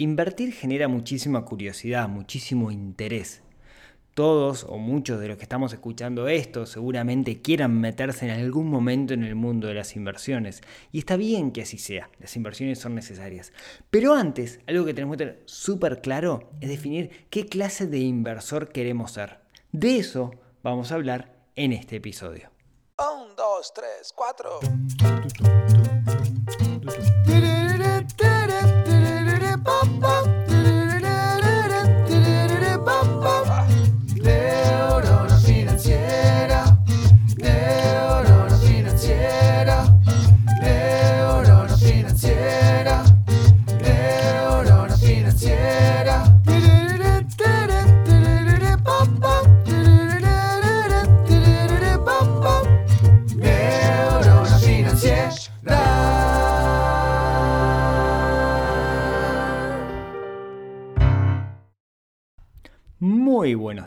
Invertir genera muchísima curiosidad, muchísimo interés. Todos o muchos de los que estamos escuchando esto seguramente quieran meterse en algún momento en el mundo de las inversiones. Y está bien que así sea, las inversiones son necesarias. Pero antes, algo que tenemos que tener súper claro es definir qué clase de inversor queremos ser. De eso vamos a hablar en este episodio. Un, dos, tres, cuatro.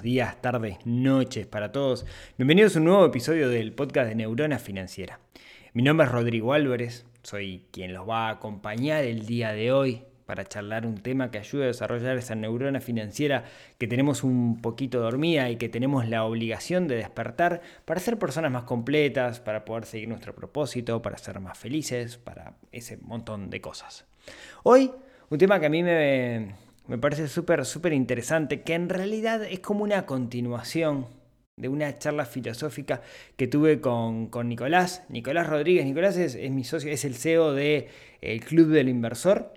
Días, tardes, noches para todos. Bienvenidos a un nuevo episodio del podcast de Neurona Financiera. Mi nombre es Rodrigo Álvarez, soy quien los va a acompañar el día de hoy para charlar un tema que ayude a desarrollar esa neurona financiera que tenemos un poquito dormida y que tenemos la obligación de despertar para ser personas más completas, para poder seguir nuestro propósito, para ser más felices, para ese montón de cosas. Hoy, un tema que a mí me, me parece súper, súper interesante, que en realidad es como una continuación de una charla filosófica que tuve con, con Nicolás, Nicolás Rodríguez. Nicolás es, es, mi socio, es el CEO del de, Club del Inversor.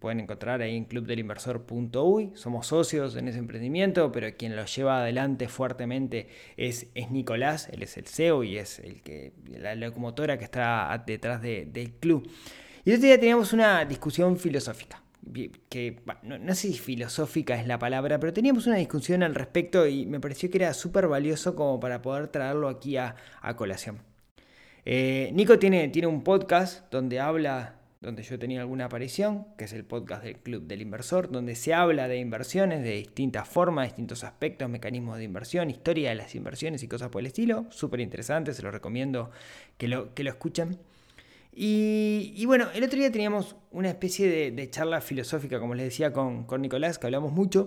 Pueden encontrar ahí en clubdelinversor.uy. Somos socios en ese emprendimiento, pero quien lo lleva adelante fuertemente es, es Nicolás. Él es el CEO y es el que, la locomotora que está detrás de, del club. Y este día teníamos una discusión filosófica que no, sé si filosófica es la palabra, pero teníamos una discusión al respecto y me pareció que era súper valioso como para poder traerlo aquí a, a colación. Eh, Nico tiene, tiene un podcast donde habla, donde yo tenía alguna aparición, que es el podcast del Club del Inversor, donde se habla de inversiones de distintas formas, distintos aspectos, mecanismos de inversión, historia de las inversiones y cosas por el estilo. Súper interesante, se lo recomiendo que lo, que lo escuchen. Y, bueno, el otro día teníamos una especie de, charla filosófica, como les decía, con, con, Nicolás, que hablamos mucho.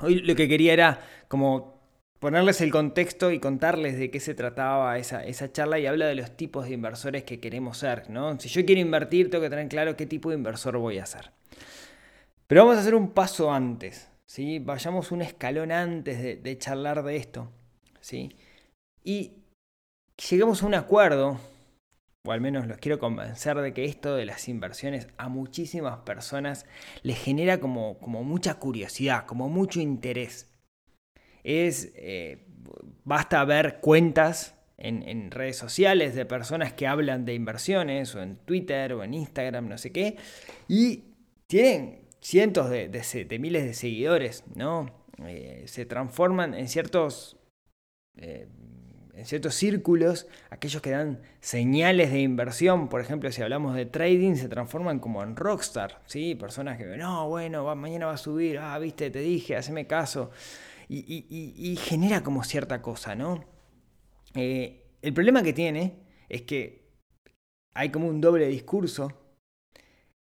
Hoy lo que quería era como ponerles el contexto y contarles de qué se trataba esa, esa charla y habla de los tipos de inversores que queremos ser. ¿no? Si yo quiero invertir, tengo que tener claro qué tipo de inversor voy a ser. Pero vamos a hacer un paso antes. ¿sí? Vayamos un escalón antes de, de charlar de esto. ¿sí? Y llegamos a un acuerdo o al menos los quiero convencer de que esto de las inversiones a muchísimas personas les genera como, como mucha curiosidad, como mucho interés. Es, eh, basta ver cuentas en, redes sociales de personas que hablan de inversiones, o en Twitter, o en Instagram, no sé qué, y tienen cientos de, de, de miles de seguidores, ¿no? Eh, se transforman en ciertos... Eh, en ciertos círculos, aquellos que dan señales de inversión, por ejemplo, si hablamos de trading, se transforman como en rockstar, ¿sí? Personas que, no, bueno, mañana va a subir, ah, viste, te dije, haceme caso. Y genera como cierta cosa, ¿no? Eh, el problema que tiene es que hay como un doble discurso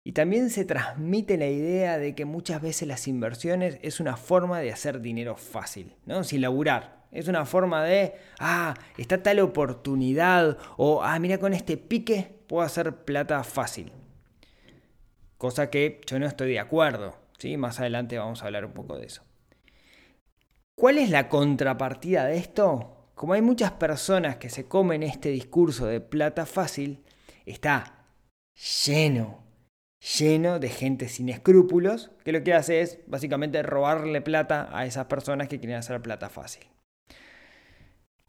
y también se transmite la idea de que muchas veces las inversiones es una forma de hacer dinero fácil, ¿no? Sin laburar, es una forma de, ah, está tal oportunidad o, ah, mira, con este pique puedo hacer plata fácil. Cosa que yo no estoy de acuerdo. ¿sí? Más adelante vamos a hablar un poco de eso. ¿Cuál es la contrapartida de esto? Como hay muchas personas que se comen este discurso de plata fácil, está lleno, lleno de gente sin escrúpulos que lo que hace es básicamente robarle plata a esas personas que quieren hacer plata fácil.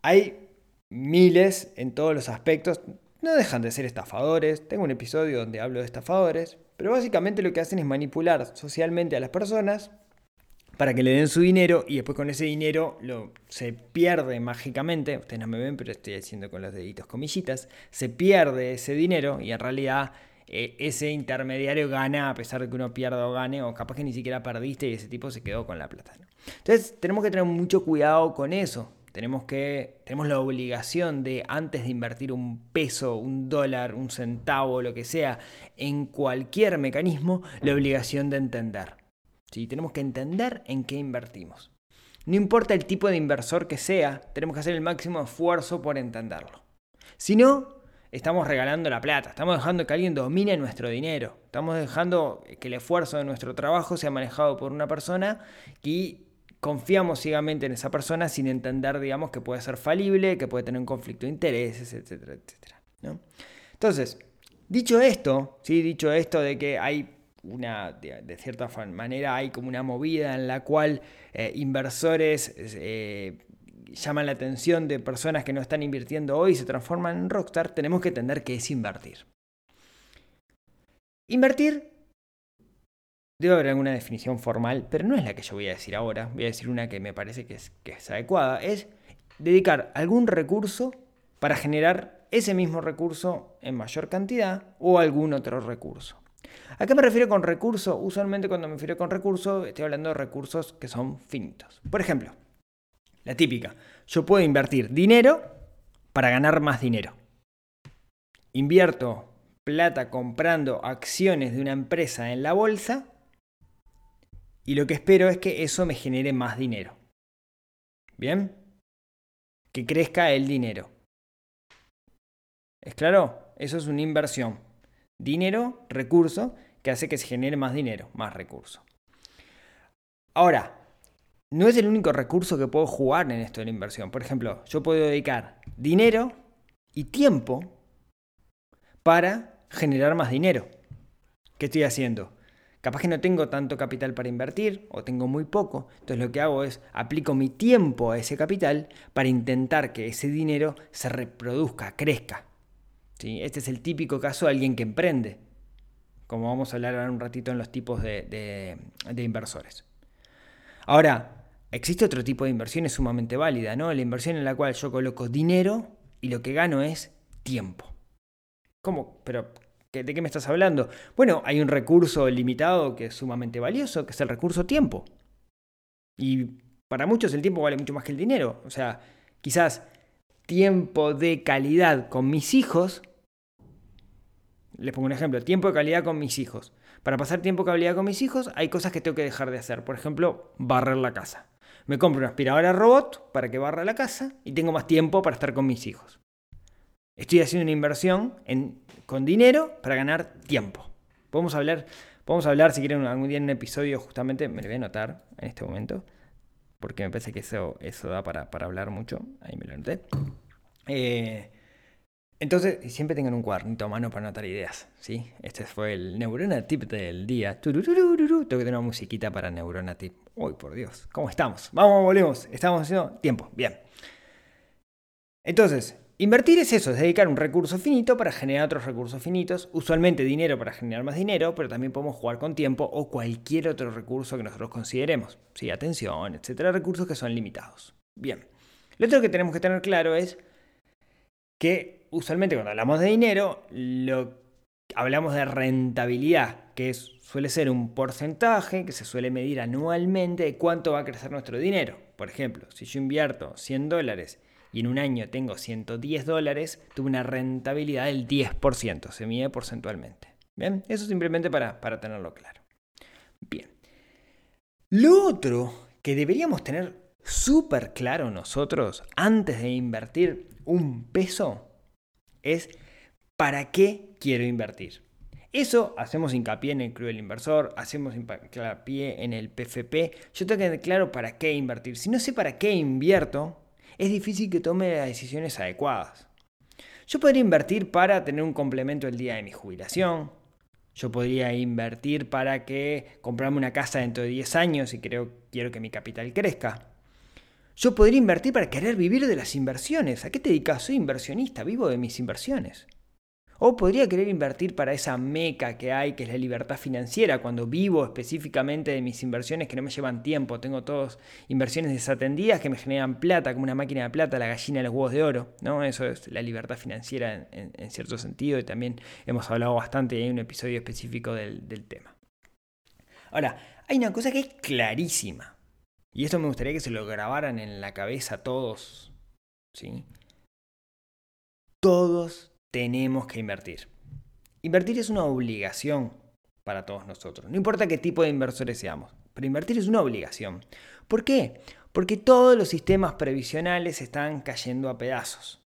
Hay miles en todos los aspectos, no dejan de ser estafadores, tengo un episodio donde hablo de estafadores, pero básicamente lo que hacen es manipular socialmente a las personas para que le den su dinero y después con ese dinero lo, se pierde mágicamente, ustedes no me ven pero estoy haciendo con los deditos comillitas, se pierde ese dinero y en realidad eh, ese intermediario gana a pesar de que uno pierda o gane o capaz que ni siquiera perdiste y ese tipo se quedó con la plata. Entonces tenemos que tener mucho cuidado con eso. Tenemos que tenemos la obligación de antes de invertir un peso, un dólar, un centavo, lo que sea, en cualquier mecanismo, la obligación de entender. ¿sí? Tenemos que entender en qué invertimos. No importa el tipo de inversor que sea, tenemos que hacer el máximo esfuerzo por entenderlo. Si no, estamos regalando la plata, estamos dejando que alguien domine nuestro dinero, estamos dejando que el esfuerzo de nuestro trabajo sea manejado por una persona y confiamos ciegamente en esa persona sin entender, digamos, que puede ser falible, que puede tener un conflicto de intereses, etcétera, etcétera. Entonces, dicho esto, ¿sí? dicho esto de que hay una, de, cierta manera, hay como una movida en la cual eh, inversores eh, llaman la atención de personas que no están invirtiendo hoy y se transforman en rockstar, tenemos que entender qué es invertir. Invertir Debe haber alguna definición formal, pero no es la que yo voy a decir ahora. Voy a decir una que me parece que es, que es adecuada. Es dedicar algún recurso para generar ese mismo recurso en mayor cantidad o algún otro recurso. ¿A qué me refiero con recurso? Usualmente cuando me refiero con recurso estoy hablando de recursos que son finitos. Por ejemplo, la típica, yo puedo invertir dinero para ganar más dinero. Invierto plata comprando acciones de una empresa en la bolsa y lo que espero es que eso me genere más dinero. ¿Bien? Que crezca el dinero. ¿Es claro? Eso es una inversión. Dinero, recurso, que hace que se genere más dinero, más recurso. Ahora, no es el único recurso que puedo jugar en esto de la inversión. Por ejemplo, yo puedo dedicar dinero y tiempo para generar más dinero. ¿Qué estoy haciendo? Capaz que no tengo tanto capital para invertir o tengo muy poco. Entonces lo que hago es aplico mi tiempo a ese capital para intentar que ese dinero se reproduzca, crezca. ¿Sí? Este es el típico caso de alguien que emprende. Como vamos a hablar ahora un ratito en los tipos de, de inversores. Ahora, existe otro tipo de inversión, es sumamente válida, ¿no? La inversión en la cual yo coloco dinero y lo que gano es tiempo. ¿Cómo? Pero ¿De qué me estás hablando? Bueno, hay un recurso limitado que es sumamente valioso, que es el recurso tiempo. Y para muchos el tiempo vale mucho más que el dinero. O sea, quizás tiempo de calidad con mis hijos. Les pongo un ejemplo, tiempo de calidad con mis hijos. Para pasar tiempo de calidad con mis hijos hay cosas que tengo que dejar de hacer. Por ejemplo, barrer la casa. Me compro una aspiradora robot para que barra la casa y tengo más tiempo para estar con mis hijos. Estoy haciendo una inversión con dinero para ganar tiempo. Podemos hablar, hablar si quieren algún día en un episodio, justamente, me lo voy a anotar en este momento, porque me parece que eso, eso da para, hablar mucho. Ahí me lo anoté. Eh, entonces, siempre tengan un cuadernito a mano para anotar ideas. ¿sí? Este fue el Neurona Tip del día. Tengo que tener una musiquita para Neurona Tip. Uy, por Dios, ¿cómo estamos? Vamos, volvemos. Estamos haciendo tiempo. Bien. Entonces, Invertir es eso, es dedicar un recurso finito para generar otros recursos finitos, usualmente dinero para generar más dinero, pero también podemos jugar con tiempo o cualquier otro recurso que nosotros consideremos. Sí, atención, etcétera, recursos que son limitados. Bien. Lo otro que tenemos que tener claro es que usualmente cuando hablamos de dinero, hablamos de rentabilidad, que suele ser un porcentaje que se suele medir anualmente de cuánto va a crecer nuestro dinero. Por ejemplo, si yo invierto 100 dólares y en un año tengo 110 dólares, tuve una rentabilidad del 10%, se mide porcentualmente. Bien, eso simplemente para, para tenerlo claro. Bien. Lo otro que deberíamos tener súper claro nosotros antes de invertir un peso es para qué quiero invertir. Eso hacemos hincapié en el cruel inversor, hacemos hincapié en el PFP. Yo tengo que tener claro para qué invertir. Si no sé para qué invierto, es difícil que tome las decisiones adecuadas. Yo podría invertir para tener un complemento el día de mi jubilación. Yo podría invertir para que comprarme una casa dentro de 10 años y creo, quiero que mi capital crezca. Yo podría invertir para querer vivir de las inversiones. ¿A qué te dedicas? Soy inversionista, vivo de mis inversiones. O podría querer invertir para esa meca que hay, que es la libertad financiera, cuando vivo específicamente de mis inversiones que no me llevan tiempo. Tengo todas inversiones desatendidas que me generan plata, como una máquina de plata, la gallina de los huevos de oro. ¿no? Eso es la libertad financiera en, cierto sentido y también hemos hablado bastante y hay un episodio específico del, del tema. Ahora, hay una cosa que es clarísima. Y esto me gustaría que se lo grabaran en la cabeza todos ¿sí? Todos tenemos que invertir. Invertir es una obligación para todos nosotros. No importa qué tipo de inversores seamos, pero invertir es una obligación. ¿Por qué? Porque todos los sistemas previsionales están cayendo a pedazos.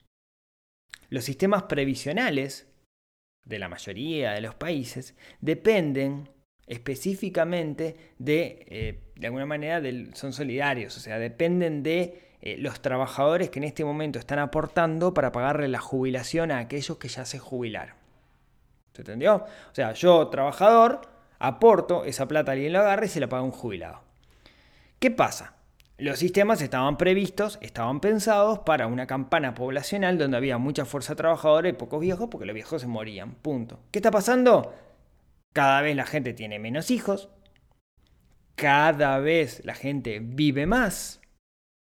Los sistemas previsionales de la mayoría de los países dependen específicamente de, eh, de alguna manera, son solidarios, o sea, dependen de eh, los trabajadores que en este momento están aportando para pagarle la jubilación a aquellos que ya se jubilaron. ¿Se entendió? O sea, yo, trabajador, aporto, esa plata alguien la agarra y se la paga un jubilado. ¿Qué pasa? Los sistemas estaban previstos, estaban pensados para una campana poblacional donde había mucha fuerza trabajadora y pocos viejos porque los viejos se morían. Punto. ¿Qué está pasando? Cada vez la gente tiene menos hijos, cada vez la gente vive más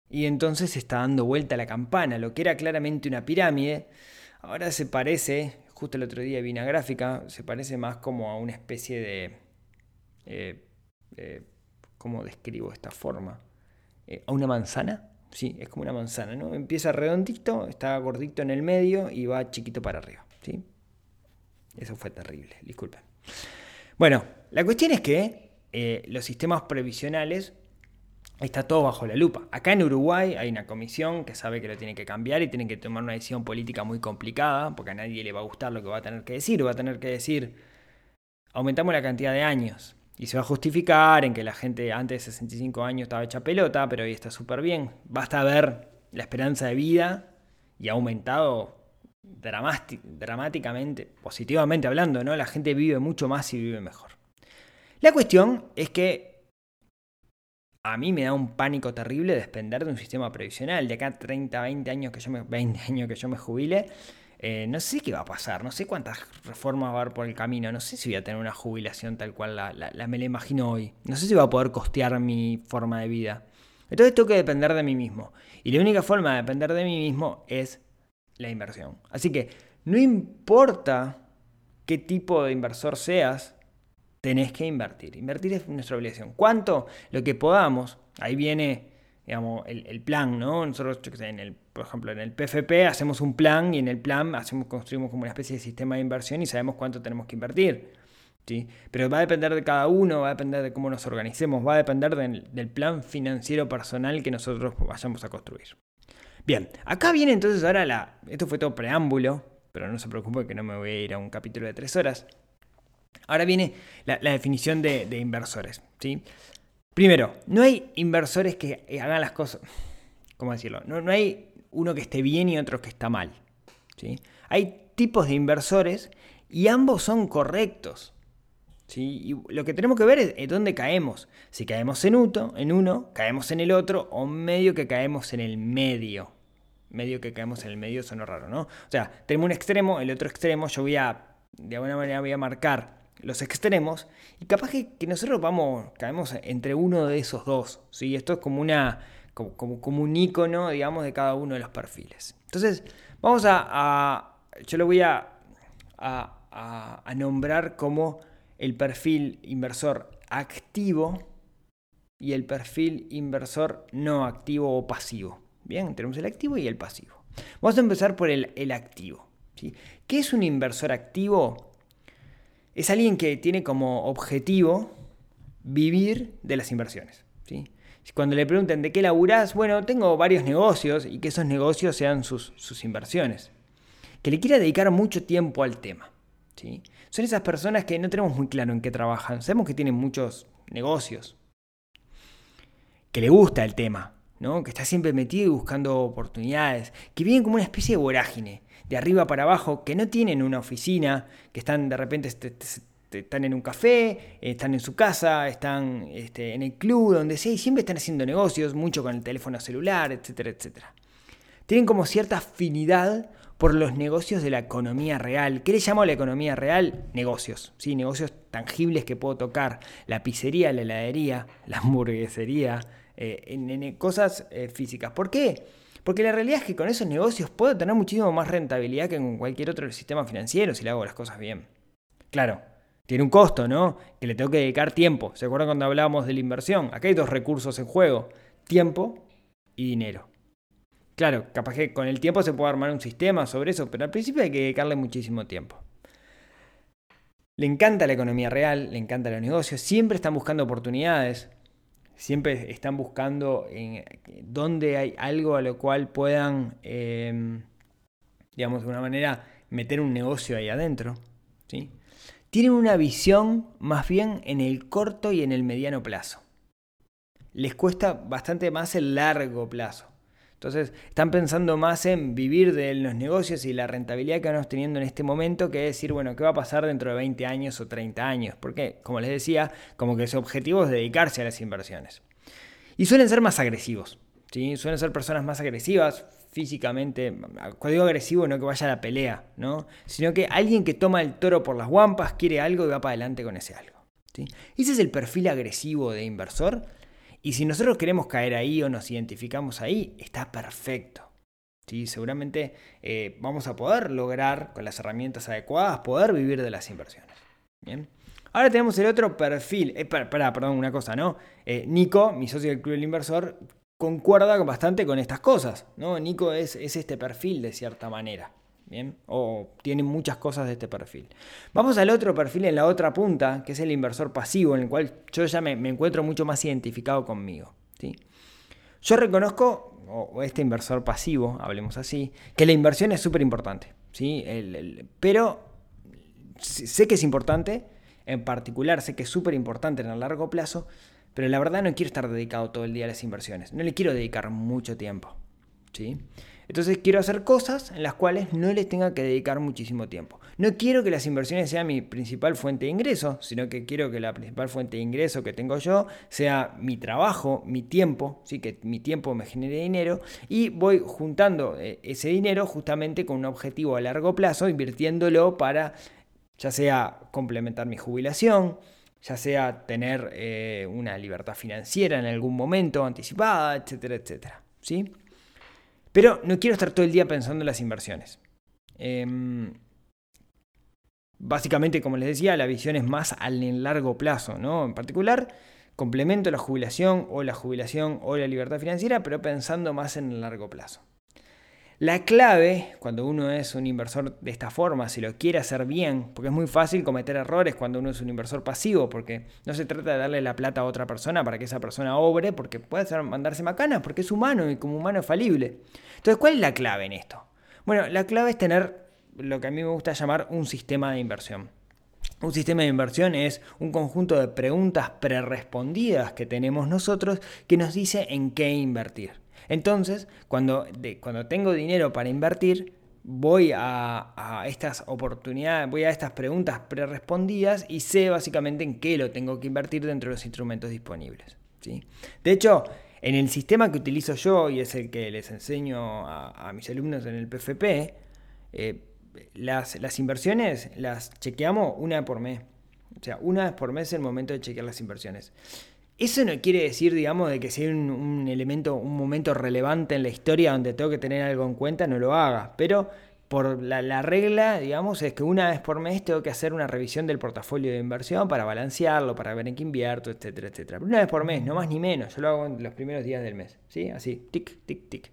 y entonces se está dando vuelta la campana. Lo que era claramente una pirámide, ahora se parece, justo el otro día vi una gráfica, se parece más como a una especie de... Eh, ¿Cómo describo esta forma? Eh, ¿A una manzana? Sí, es como una manzana, ¿no? Empieza redondito, está gordito en el medio y va chiquito para arriba, ¿sí? Eso fue terrible, disculpen. Bueno, la cuestión es que eh, los sistemas previsionales está todo bajo la lupa. Acá en Uruguay hay una comisión que sabe que lo tiene que cambiar y tienen que tomar una decisión política muy complicada, porque a nadie le va a gustar lo que va a tener que decir, va a tener que decir, aumentamos la cantidad de años. Y se va a justificar en que la gente antes de 65 años estaba hecha pelota, pero hoy está súper bien. Basta ver la esperanza de vida y ha aumentado dramáticamente, positivamente hablando, ¿no? La gente vive mucho más y vive mejor. La cuestión es que a mí me da un pánico terrible depender de un sistema previsional. De acá a 30, 20 años que yo me, 20 años que yo me jubile, eh, no sé qué va a pasar, no sé cuántas reformas va a haber por el camino, no sé si voy a tener una jubilación tal cual la, me la imagino hoy, no sé si va a poder costear mi forma de vida. Entonces tengo que depender de mí mismo. Y la única forma de depender de mí mismo es la inversión. Así que no importa qué tipo de inversor seas, tenés que invertir. Invertir es nuestra obligación. ¿Cuánto? Lo que podamos. Ahí viene digamos, el, plan, ¿no? Nosotros, en el, por ejemplo, en el PFP hacemos un plan y en el plan hacemos, construimos como una especie de sistema de inversión y sabemos cuánto tenemos que invertir. ¿sí? Pero va a depender de cada uno, va a depender de cómo nos organicemos, va a depender del plan financiero personal que nosotros vayamos a construir. Bien, acá viene entonces ahora la... Esto fue todo preámbulo, pero no se preocupe que no me voy a ir a un capítulo de tres horas. Ahora viene la, definición de, inversores. ¿sí? Primero, no hay inversores que hagan las cosas. ¿Cómo decirlo? No, no hay uno que esté bien y otro que está mal. ¿sí? Hay tipos de inversores y ambos son correctos. ¿sí? Y lo que tenemos que ver es dónde caemos. Si caemos en uno, en uno, caemos en el otro, o medio que caemos en el medio. Medio que caemos en el medio suena raro, ¿no? O sea, tenemos un extremo, el otro extremo, yo voy a, de alguna manera voy a marcar los extremos y capaz que, nosotros vamos, caemos entre uno de esos dos. ¿sí? Esto es como, una, como, como, un icono, digamos, de cada uno de los perfiles. Entonces, vamos a, yo lo voy a, a, a nombrar como el perfil inversor activo y el perfil inversor no activo o pasivo. Bien, tenemos el activo y el pasivo. Vamos a empezar por el, el activo. ¿sí? ¿Qué es un inversor activo? es alguien que tiene como objetivo vivir de las inversiones. ¿sí? Cuando le pregunten de qué laburás, bueno, tengo varios negocios y que esos negocios sean sus, inversiones. Que le quiera dedicar mucho tiempo al tema. ¿sí? Son esas personas que no tenemos muy claro en qué trabajan. Sabemos que tienen muchos negocios. Que le gusta el tema, que está siempre metido y buscando oportunidades. Que viven como una especie de vorágine de arriba para abajo que no tienen una oficina, que están de repente este, están en un café, están en su casa, están este, en el club, donde sea, y siempre están haciendo negocios, mucho con el teléfono celular, etcétera, etcétera. Tienen como cierta afinidad por los negocios de la economía real. ¿Qué le llamo la economía real? Negocios, ¿sí? negocios tangibles que puedo tocar. La pizzería, la heladería, la hamburguesería, eh, en, cosas eh, físicas. ¿Por qué? Porque la realidad es que con esos negocios puedo tener muchísimo más rentabilidad que con cualquier otro sistema financiero si le hago las cosas bien. Claro, tiene un costo, ¿no? Que le tengo que dedicar tiempo. ¿Se acuerdan cuando hablábamos de la inversión? Acá hay dos recursos en juego, tiempo y dinero. Claro, capaz que con el tiempo se puede armar un sistema sobre eso, pero al principio hay que dedicarle muchísimo tiempo. Le encanta la economía real, le encanta los negocios, siempre están buscando oportunidades, siempre están buscando en dónde hay algo a lo cual puedan, em, digamos, de una manera meter un negocio ahí adentro. ¿sí? Tienen una visión más bien en el corto y en el mediano plazo. Les cuesta bastante más el largo plazo. Entonces, están pensando más en vivir de los negocios y la rentabilidad que vamos teniendo en este momento que decir, bueno, ¿qué va a pasar dentro de 20 años o 30 años? Porque, como les decía, como que su objetivo es dedicarse a las inversiones. Y suelen ser más agresivos, ¿sí? Suelen ser personas más agresivas físicamente. Cuando digo agresivo, no que vaya a la pelea, ¿no? Sino que alguien que toma el toro por las guampas, quiere algo y va para adelante con ese algo. ¿sí? Ese es el perfil agresivo de inversor y si nosotros queremos caer ahí o nos identificamos ahí, está perfecto. ¿sí? Seguramente eh, vamos a poder lograr, con las herramientas adecuadas, poder vivir de las inversiones. Bien. Ahora tenemos el otro perfil. Eh, perdón, una cosa, ¿no? Eh, Nico, mi socio del Club del Inversor, concuerda bastante con estas cosas. ¿no? Nico es, es este perfil de cierta manera. O tiene muchas cosas de este perfil. Vamos al otro perfil en la otra punta, que es el inversor pasivo, en el cual yo ya me, encuentro mucho más identificado conmigo. ¿sí? Yo reconozco, o este inversor pasivo, hablemos así, que la inversión es súper importante. ¿sí? pero sé que es importante, en particular sé que es súper importante en el largo plazo, pero la verdad no quiero estar dedicado todo el día a las inversiones. No le quiero dedicar mucho tiempo. ¿sí? Entonces quiero hacer cosas en las cuales no les tenga que dedicar muchísimo tiempo. No quiero que las inversiones sean mi principal fuente de ingreso, sino que quiero que la principal fuente de ingreso que tengo yo sea mi trabajo, mi tiempo, ¿sí? que mi tiempo me genere dinero y voy juntando eh, ese dinero justamente con un objetivo a largo plazo, invirtiéndolo para ya sea complementar mi jubilación, ya sea tener eh, una libertad financiera en algún momento anticipada, etcétera, etcétera. ¿sí? Pero no quiero estar todo el día pensando en las inversiones. Em, básicamente, como les decía, la visión es más al largo plazo, ¿no? En particular, complemento la jubilación o la jubilación o la libertad financiera, pero pensando más en el largo plazo. La clave, cuando uno es un inversor de esta forma, si lo quiere hacer bien, porque es muy fácil cometer errores cuando uno es un inversor pasivo, porque no se trata de darle la plata a otra persona para que esa persona obre, porque puede ser mandarse macanas, porque es humano y como humano es falible. Entonces, ¿cuál es la clave en esto? Bueno, la clave es tener lo que a mí me gusta llamar un sistema de inversión. Un sistema de inversión es un conjunto de preguntas prerespondidas que tenemos nosotros que nos dice en qué invertir. Entonces, cuando, cuando tengo dinero para invertir, voy a, estas oportunidades, voy a estas preguntas prerespondidas y sé básicamente en qué lo tengo que invertir dentro de los instrumentos disponibles. ¿sí? De hecho, en el sistema que utilizo yo y es el que les enseño a, mis alumnos en el PFP, eh, las, las, inversiones las chequeamos una por mes. O sea, una vez por mes es el momento de chequear las inversiones. Eso no quiere decir, digamos, de que si hay un, elemento, un momento relevante en la historia donde tengo que tener algo en cuenta, no lo haga. Pero por la, regla, digamos, es que una vez por mes tengo que hacer una revisión del portafolio de inversión para balancearlo, para ver en qué invierto, etcétera, etcétera. una vez por mes, no más ni menos. Yo lo hago en los primeros días del mes. ¿Sí? Así, tic, tic, tic.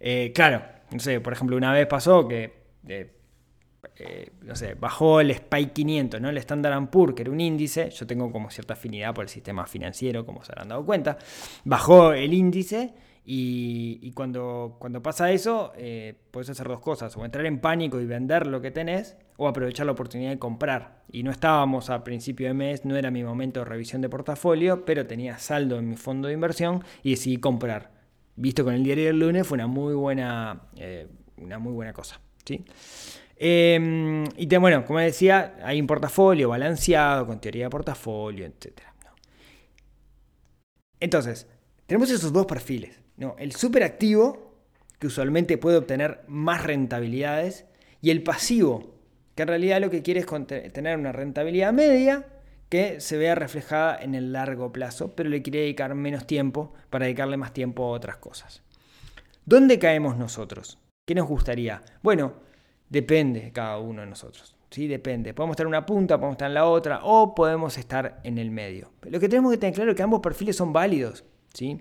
Eh, claro, no sé, por ejemplo, una vez pasó que. Eh, eh, no sé, bajó el SPY 500, ¿no? el Standard Poor's, que era un índice, yo tengo como cierta afinidad por el sistema financiero, como se habrán dado cuenta, bajó el índice y, cuando, cuando pasa eso, eh, puedes hacer dos cosas, o entrar en pánico y vender lo que tenés, o aprovechar la oportunidad de comprar. Y no estábamos a principio de mes, no era mi momento de revisión de portafolio, pero tenía saldo en mi fondo de inversión y decidí comprar. Visto con el diario del lunes, fue una muy buena, eh, una muy buena cosa. ¿sí? Em, y bueno, como decía, hay un portafolio balanceado, con teoría de portafolio, etc. Entonces, tenemos esos dos perfiles. ¿no? El superactivo, que usualmente puede obtener más rentabilidades, y el pasivo, que en realidad lo que quiere es tener una rentabilidad media que se vea reflejada en el largo plazo, pero le quiere dedicar menos tiempo para dedicarle más tiempo a otras cosas. ¿Dónde caemos nosotros? ¿Qué nos gustaría? Bueno, Depende de cada uno de nosotros. ¿sí? Depende. Podemos estar en una punta, podemos estar en la otra o podemos estar en el medio. lo que tenemos que tener claro es que ambos perfiles son válidos. ¿sí?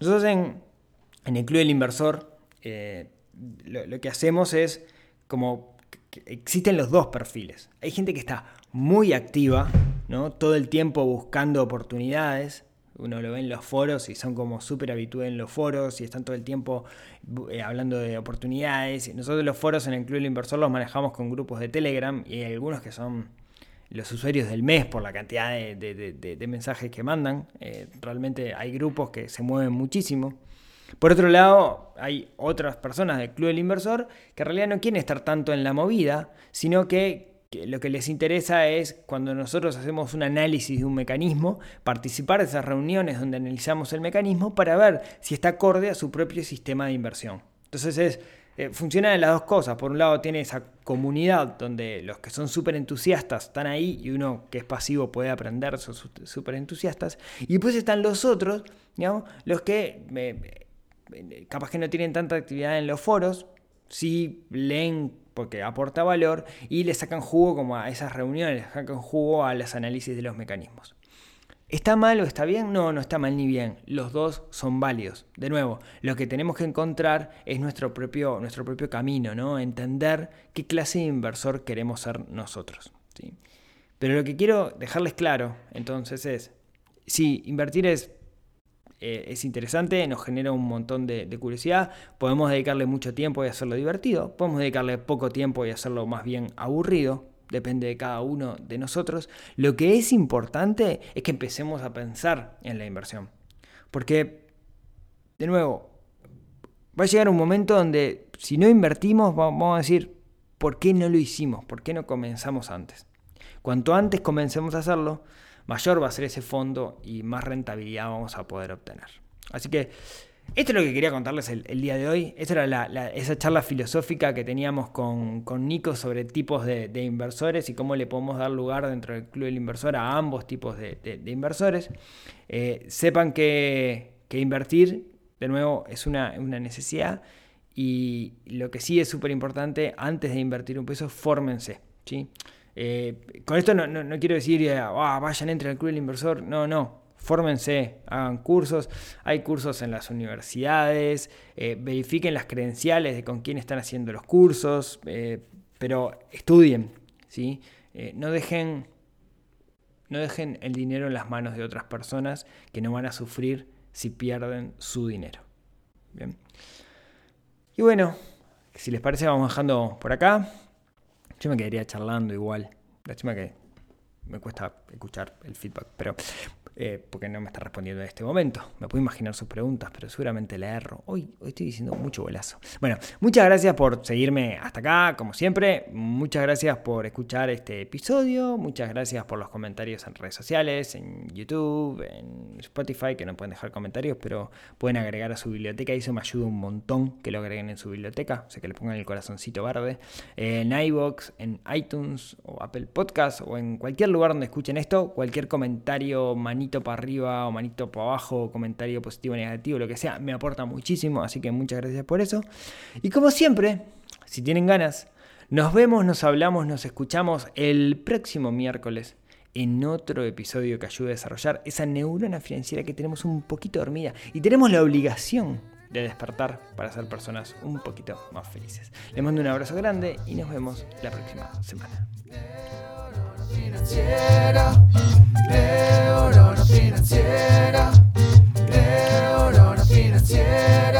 Nosotros en, el Club del Inversor eh, lo, lo que hacemos es como que existen los dos perfiles. Hay gente que está muy activa, ¿no? todo el tiempo buscando oportunidades. Uno lo ve en los foros y son como súper habituales en los foros y están todo el tiempo eh, hablando de oportunidades. Nosotros los foros en el Club del Inversor los manejamos con grupos de Telegram y hay algunos que son los usuarios del mes por la cantidad de mensajes que mandan. Eh, realmente hay grupos que se mueven muchísimo. Por otro lado, hay otras personas del Club del Inversor que en realidad no quieren estar tanto en la movida, sino que, que lo que les interesa es cuando nosotros hacemos un análisis de un mecanismo, participar de esas reuniones donde analizamos el mecanismo para ver si está acorde a su propio sistema de inversión. Entonces es, eh, funciona de las dos cosas. Por un lado tiene esa comunidad donde los que son súper entusiastas están ahí y uno que es pasivo puede aprender, son súper entusiastas. Y después están los otros, digamos, los que eh, eh, capaz que no tienen tanta actividad en los foros, sí leen porque aporta valor y le sacan jugo como a esas reuniones, le sacan jugo a los análisis de los mecanismos. ¿Está mal o está bien? No, no está mal ni bien. Los dos son válidos. De nuevo, lo que tenemos que encontrar es nuestro propio, nuestro propio camino, ¿no? Entender qué clase de inversor queremos ser nosotros. ¿sí? Pero lo que quiero dejarles claro, entonces, es, sí, invertir es, eh, es interesante, nos genera un montón de, curiosidad, podemos dedicarle mucho tiempo y hacerlo divertido, podemos dedicarle poco tiempo y hacerlo más bien aburrido, depende de cada uno de nosotros. Lo que es importante es que empecemos a pensar en la inversión. Porque, de nuevo, va a llegar un momento donde si no invertimos, va- vamos a decir, ¿por qué no lo hicimos? ¿Por qué no comenzamos antes? Cuanto antes comencemos a hacerlo, mayor va a ser ese fondo y más rentabilidad vamos a poder obtener. Así que esto es lo que quería contarles el, día de hoy. Esta era la- esa charla filosófica que teníamos con, con Nico sobre tipos de, inversores y cómo le podemos dar lugar dentro del Club del Inversor a ambos tipos de, inversores. Eh, sepan que, invertir, de nuevo, es una, una necesidad y lo que sí es súper importante, antes de invertir un peso, fórmense. ¿sí? Eh, con esto no, quiero decir, eh, "Ah, vayan, entren al Club del Inversor. No, no. Fórmense, hagan cursos. Hay cursos en las universidades. eh, verifiquen las credenciales de con quién están haciendo los cursos. pero estudien. ¿sí? No dejen no dejen el dinero en las manos de otras personas que no van a sufrir si pierden su dinero. Bien. Y bueno, si les parece, vamos dejando por acá. Yo me quedaría charlando igual. Lástima que me cuesta escuchar el feedback, pero eh, porque no me está respondiendo en este momento. Me puedo imaginar sus preguntas, pero seguramente le erro. Hoy, hoy estoy diciendo mucho golazo. Bueno, muchas gracias por seguirme hasta acá, como siempre. Muchas gracias por escuchar este episodio. Muchas gracias por los comentarios en redes sociales, en YouTube, en Spotify, que no pueden dejar comentarios, pero pueden agregar a su biblioteca. Y eso me ayuda un montón que lo agreguen en su biblioteca. O sea, que le pongan el corazoncito verde. En iVoox, en iTunes o Apple Podcast o en cualquier lugar donde escuchen esto, cualquier comentario, para arriba o manito para abajo, comentario positivo o negativo, lo que sea, me aporta muchísimo. Así que muchas gracias por eso. Y como siempre, si tienen ganas, nos vemos, nos hablamos, nos escuchamos el próximo miércoles en otro episodio que ayude a desarrollar esa neurona financiera que tenemos un poquito dormida y tenemos la obligación de despertar para ser personas un poquito más felices. Les mando un abrazo grande y nos vemos la próxima semana financiera, de Aurora financiera, de Aurora financiera.